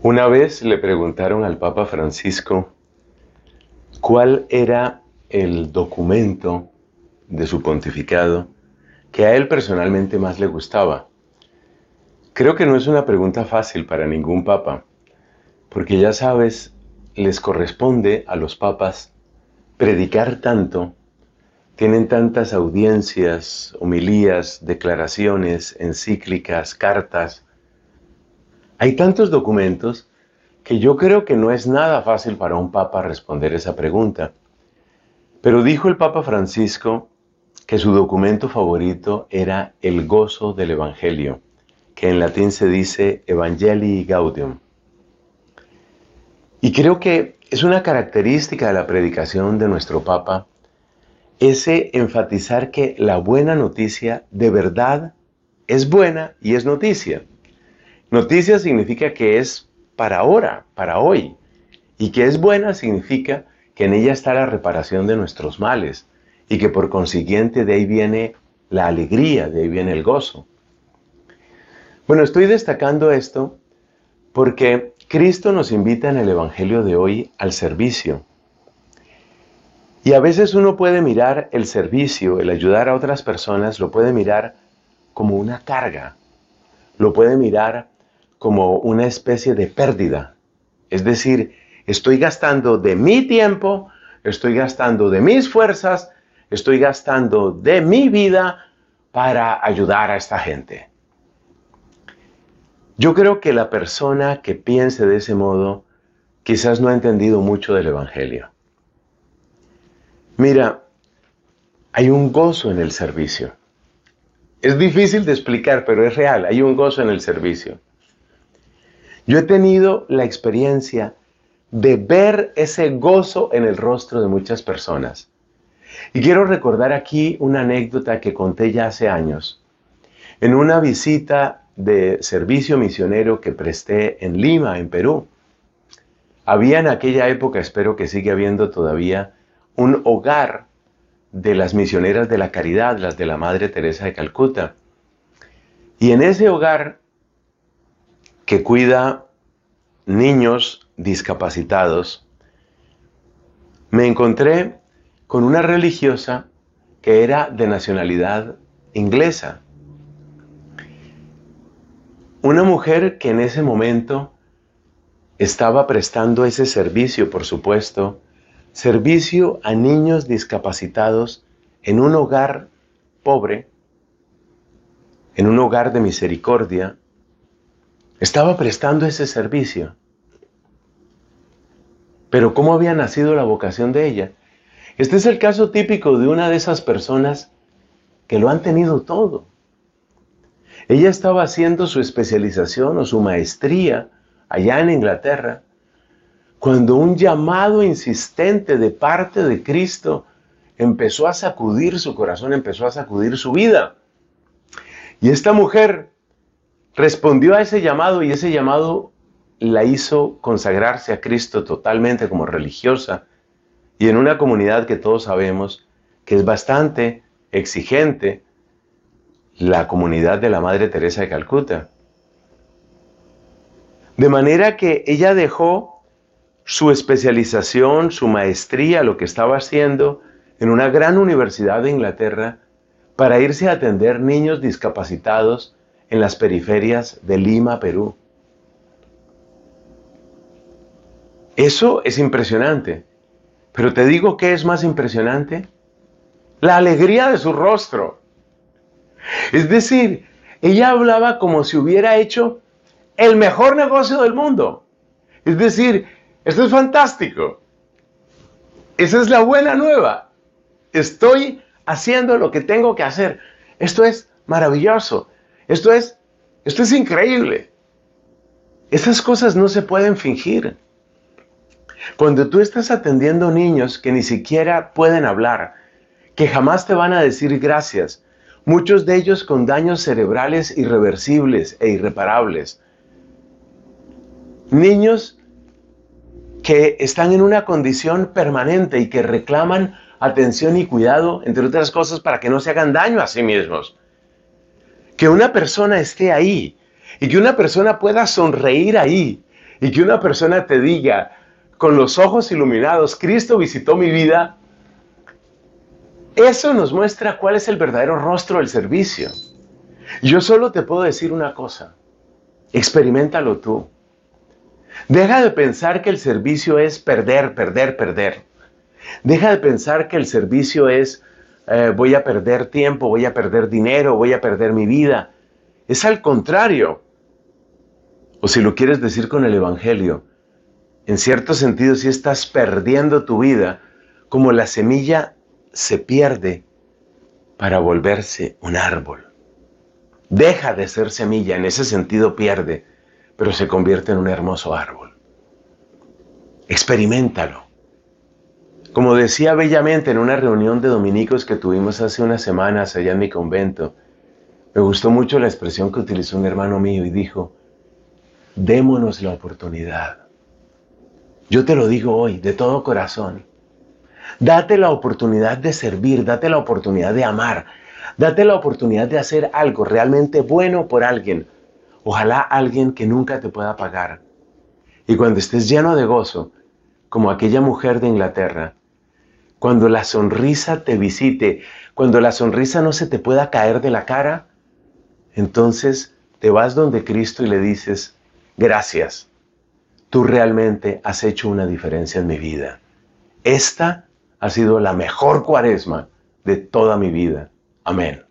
Una vez le preguntaron al Papa Francisco cuál era el documento de su pontificado que a él personalmente más le gustaba. Creo que no es una pregunta fácil para ningún papa, porque ya sabes, les corresponde a los papas predicar tanto, tienen tantas audiencias, homilías, declaraciones, encíclicas, cartas. Hay tantos documentos que yo creo que no es nada fácil para un papa responder esa pregunta. Pero dijo el Papa Francisco que su documento favorito era el gozo del Evangelio, que en latín se dice Evangelii Gaudium. Y creo que es una característica de la predicación de nuestro Papa ese enfatizar que la buena noticia de verdad es buena y es noticia. Noticia significa que es para ahora, para hoy. Y que es buena significa que en ella está la reparación de nuestros males y que por consiguiente de ahí viene la alegría, de ahí viene el gozo. Bueno, estoy destacando esto porque Cristo nos invita en el Evangelio de hoy al servicio. Y a veces uno puede mirar el servicio, el ayudar a otras personas, lo puede mirar como una carga, lo puede mirar como una especie de pérdida. Es decir, estoy gastando de mi tiempo, estoy gastando de mis fuerzas, estoy gastando de mi vida para ayudar a esta gente. Yo creo que la persona que piense de ese modo quizás no ha entendido mucho del Evangelio. Mira, hay un gozo en el servicio. Es difícil de explicar, pero es real, hay un gozo en el servicio. Yo he tenido la experiencia de ver ese gozo en el rostro de muchas personas. Y quiero recordar aquí una anécdota que conté ya hace años. En una visita de servicio misionero que presté en Lima, en Perú. Había en aquella época, espero que siga habiendo todavía, un hogar de las misioneras de la caridad, las de la Madre Teresa de Calcuta. Y en ese hogar que cuida niños discapacitados, me encontré con una religiosa que era de nacionalidad inglesa. Una mujer que en ese momento estaba prestando ese servicio, por supuesto, servicio a niños discapacitados en un hogar pobre, en un hogar de misericordia, estaba prestando ese servicio. Pero ¿cómo había nacido la vocación de ella? Este es el caso típico de una de esas personas que lo han tenido todo. Ella estaba haciendo su especialización o su maestría allá en Inglaterra cuando un llamado insistente de parte de Cristo empezó a sacudir su corazón, empezó a sacudir su vida. Y esta mujer respondió a ese llamado y ese llamado la hizo consagrarse a Cristo totalmente como religiosa y en una comunidad que todos sabemos que es bastante exigente, la comunidad de la Madre Teresa de Calcuta. De manera que ella dejó su especialización, su maestría, lo que estaba haciendo en una gran universidad de Inglaterra para irse a atender niños discapacitados en las periferias de Lima, Perú. Eso es impresionante. Pero te digo que es más impresionante. La alegría de su rostro. Es decir, ella hablaba como si hubiera hecho el mejor negocio del mundo. Es decir, esto es fantástico. Esa es la buena nueva. Estoy haciendo lo que tengo que hacer. Esto es maravilloso. Esto es, esto es increíble. Esas cosas no se pueden fingir. Cuando tú estás atendiendo niños que ni siquiera pueden hablar, que jamás te van a decir gracias, muchos de ellos con daños cerebrales irreversibles e irreparables. Niños que están en una condición permanente y que reclaman atención y cuidado, entre otras cosas, para que no se hagan daño a sí mismos. Que una persona esté ahí y que una persona pueda sonreír ahí y que una persona te diga con los ojos iluminados, Cristo visitó mi vida, eso nos muestra cuál es el verdadero rostro del servicio. Yo solo te puedo decir una cosa, experimentalo tú. Deja de pensar que el servicio es perder, perder, perder. Deja de pensar que el servicio es eh, voy a perder tiempo, voy a perder dinero, voy a perder mi vida. Es al contrario. O si lo quieres decir con el Evangelio, en cierto sentido si estás perdiendo tu vida, como la semilla se pierde para volverse un árbol. Deja de ser semilla, en ese sentido pierde, pero se convierte en un hermoso árbol. Experimentalo. Como decía bellamente en una reunión de dominicos que tuvimos hace unas semanas allá en mi convento, me gustó mucho la expresión que utilizó un hermano mío y dijo, démonos la oportunidad. Yo te lo digo hoy de todo corazón. Date la oportunidad de servir, date la oportunidad de amar, date la oportunidad de hacer algo realmente bueno por alguien. Ojalá alguien que nunca te pueda pagar. Y cuando estés lleno de gozo, como aquella mujer de Inglaterra, cuando la sonrisa te visite, cuando la sonrisa no se te pueda caer de la cara, entonces te vas donde Cristo y le dices, gracias, tú realmente has hecho una diferencia en mi vida. Esta ha sido la mejor cuaresma de toda mi vida. Amén.